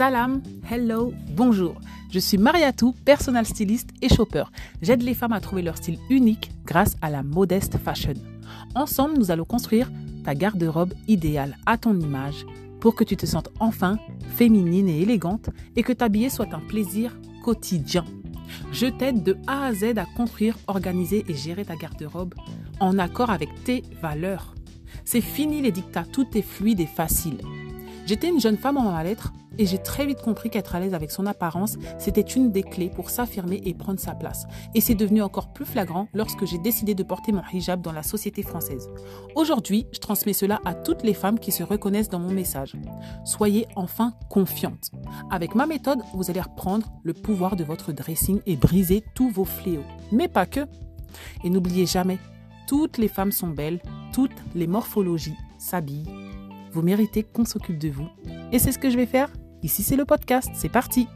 Salam, hello, bonjour. Je suis Mariatou, personal styliste et shopper. J'aide les femmes à trouver leur style unique grâce à la modeste fashion. Ensemble, nous allons construire ta garde-robe idéale à ton image pour que tu te sentes enfin féminine et élégante et que t'habiller soit un plaisir quotidien. Je t'aide de A à Z à construire, organiser et gérer ta garde-robe en accord avec tes valeurs. C'est fini les dictats, tout est fluide et facile. J'étais une jeune femme en mal-être et j'ai très vite compris qu'être à l'aise avec son apparence, c'était une des clés pour s'affirmer et prendre sa place. Et c'est devenu encore plus flagrant lorsque j'ai décidé de porter mon hijab dans la société française. Aujourd'hui, je transmets cela à toutes les femmes qui se reconnaissent dans mon message. Soyez enfin confiantes. Avec ma méthode, vous allez reprendre le pouvoir de votre dressing et briser tous vos fléaux. Mais pas que. Et n'oubliez jamais, toutes les femmes sont belles, toutes les morphologies s'habillent vous méritez qu'on s'occupe de vous. Et c'est ce que je vais faire? Ici, c'est le podcast. C'est parti.